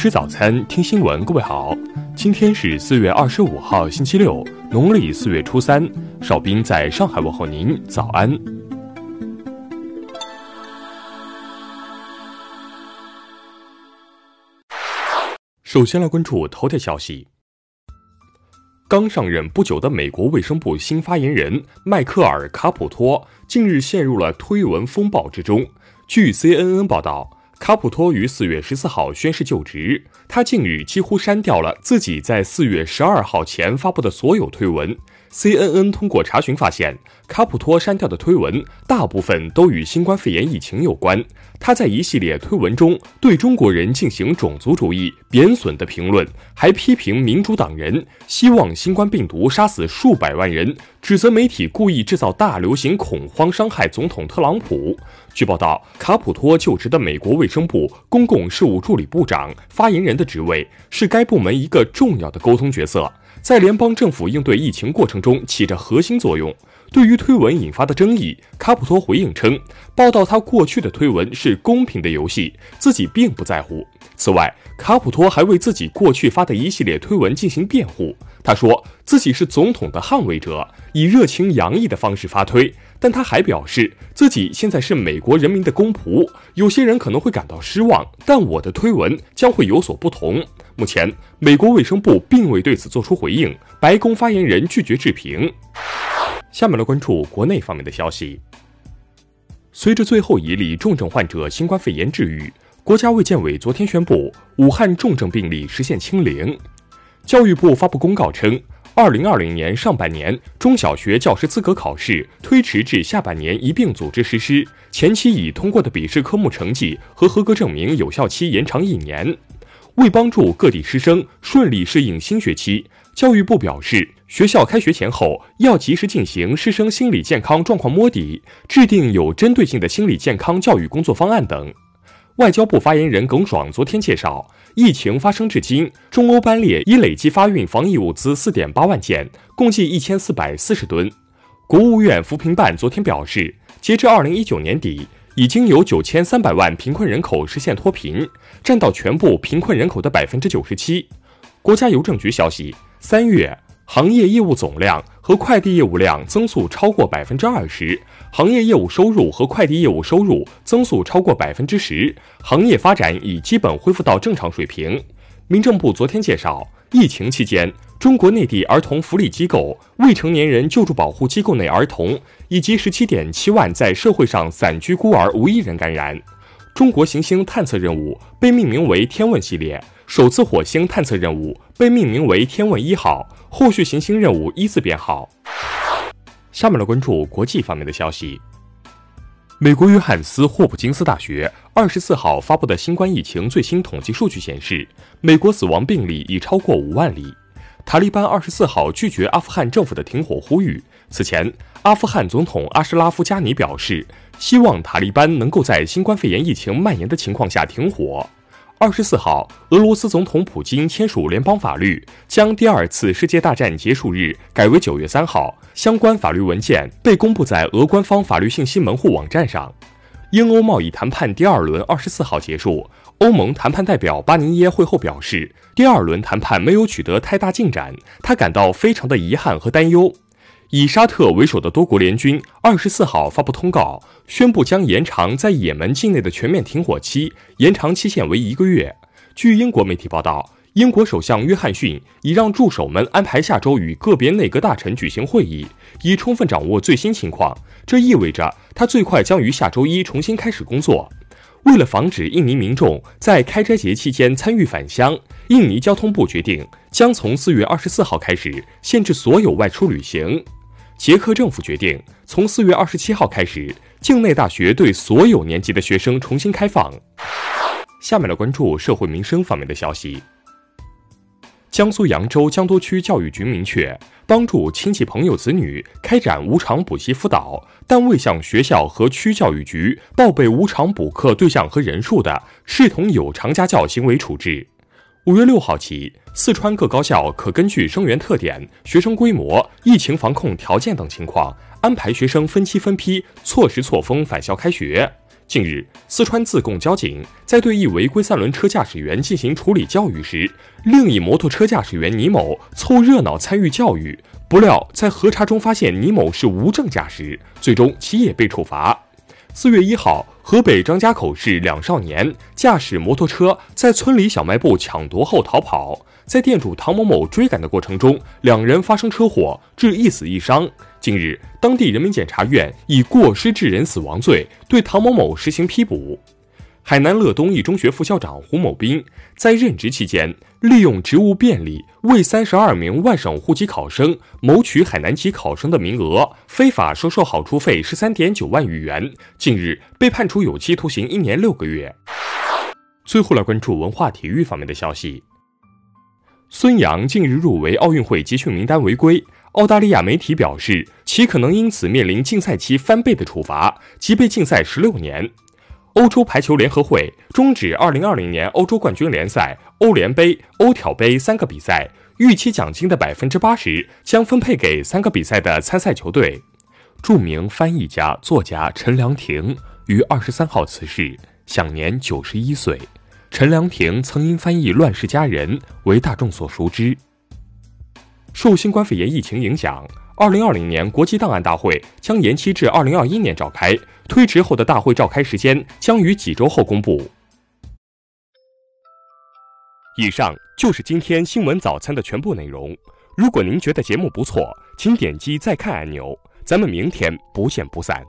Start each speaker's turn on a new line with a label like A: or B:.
A: 吃早餐，听新闻。各位好，今天是四月二十五号，星期六，农历四月初三。邵兵在上海问候您，早安。首先来关注头条消息。刚上任不久的美国卫生部新发言人迈克尔·卡普托近日陷入了推文风暴之中。据 CNN 报道。卡普托于四月十四号宣誓就职。他近日几乎删掉了自己在四月十二号前发布的所有推文。CNN 通过查询发现，卡普托删掉的推文大部分都与新冠肺炎疫情有关。他在一系列推文中对中国人进行种族主义贬损的评论，还批评民主党人，希望新冠病毒杀死数百万人，指责媒体故意制造大流行恐慌，伤害总统特朗普。据报道，卡普托就职的美国卫生部公共事务助理部长发言人的职位是该部门一个重要的沟通角色。在联邦政府应对疫情过程中起着核心作用。对于推文引发的争议，卡普托回应称，报道他过去的推文是公平的游戏，自己并不在乎。此外，卡普托还为自己过去发的一系列推文进行辩护。他说自己是总统的捍卫者，以热情洋溢的方式发推。但他还表示，自己现在是美国人民的公仆。有些人可能会感到失望，但我的推文将会有所不同。目前，美国卫生部并未对此作出回应，白宫发言人拒绝置评。下面来关注国内方面的消息。随着最后一例重症患者新冠肺炎治愈，国家卫健委昨天宣布，武汉重症病例实现清零。教育部发布公告称。二零二零年上半年，中小学教师资格考试推迟至下半年一并组织实施，前期已通过的笔试科目成绩和合格证明有效期延长一年。为帮助各地师生顺利适应新学期，教育部表示，学校开学前后要及时进行师生心理健康状况摸底，制定有针对性的心理健康教育工作方案等。外交部发言人耿爽昨天介绍，疫情发生至今，中欧班列已累计发运防疫物资四点八万件，共计一千四百四十吨。国务院扶贫办昨天表示，截至二零一九年底，已经有九千三百万贫困人口实现脱贫，占到全部贫困人口的百分之九十七。国家邮政局消息，三月。行业业务总量和快递业务量增速超过百分之二十，行业业务收入和快递业务收入增速超过百分之十，行业发展已基本恢复到正常水平。民政部昨天介绍，疫情期间，中国内地儿童福利机构、未成年人救助保护机构内儿童以及十七点七万在社会上散居孤儿无一人感染。中国行星探测任务被命名为“天问”系列。首次火星探测任务被命名为“天问一号”，后续行星任务依次编号。下面来关注国际方面的消息。美国约翰斯霍普金斯大学二十四号发布的新冠疫情最新统计数据显示，美国死亡病例已超过五万例。塔利班二十四号拒绝阿富汗政府的停火呼吁。此前，阿富汗总统阿什拉夫·加尼表示，希望塔利班能够在新冠肺炎疫情蔓延的情况下停火。二十四号，俄罗斯总统普京签署联邦法律，将第二次世界大战结束日改为九月三号。相关法律文件被公布在俄官方法律信息门户网站上。英欧贸易谈判第二轮二十四号结束，欧盟谈判代表巴尼耶会后表示，第二轮谈判没有取得太大进展，他感到非常的遗憾和担忧。以沙特为首的多国联军二十四号发布通告，宣布将延长在也门境内的全面停火期，延长期限为一个月。据英国媒体报道，英国首相约翰逊已让助手们安排下周与个别内阁大臣举行会议，以充分掌握最新情况。这意味着他最快将于下周一重新开始工作。为了防止印尼民众在开斋节期间参与返乡，印尼交通部决定将从四月二十四号开始限制所有外出旅行。捷克政府决定从四月二十七号开始，境内大学对所有年级的学生重新开放。下面来关注社会民生方面的消息。江苏扬州江都区教育局明确，帮助亲戚朋友子女开展无偿补习辅导，但未向学校和区教育局报备无偿补课对象和人数的，视同有偿家教行为处置。五月六号起，四川各高校可根据生源特点、学生规模、疫情防控条件等情况，安排学生分期分批、错时错峰返校开学。近日，四川自贡交警在对一违规三轮车驾驶员进行处理教育时，另一摩托车驾驶员倪某凑热闹参与教育，不料在核查中发现倪某是无证驾驶，最终其也被处罚。四月一号，河北张家口市两少年驾驶摩托车在村里小卖部抢夺后逃跑。在店主唐某某追赶的过程中，两人发生车祸，致一死一伤。近日，当地人民检察院以过失致人死亡罪对唐某某实行批捕。海南乐东一中学副校长胡某斌在任职期间，利用职务便利，为三十二名外省户籍考生谋取海南籍考生的名额，非法收受好处费十三点九万余元。近日被判处有期徒刑一年六个月。最后来关注文化体育方面的消息。孙杨近日入围奥运会集训名单违规，澳大利亚媒体表示，其可能因此面临禁赛期翻倍的处罚，即被禁赛十六年。欧洲排球联合会终止二零二零年欧洲冠军联赛、欧联杯、欧挑杯三个比赛，预期奖金的百分之八十将分配给三个比赛的参赛球队。著名翻译家、作家陈良亭于二十三号辞世，享年九十一岁。陈良亭曾因翻译《乱世佳人》为大众所熟知。受新冠肺炎疫情影响，二零二零年国际档案大会将延期至二零二一年召开，推迟后的大会召开时间将于几周后公布。以上就是今天新闻早餐的全部内容。如果您觉得节目不错，请点击再看按钮。咱们明天不见不散。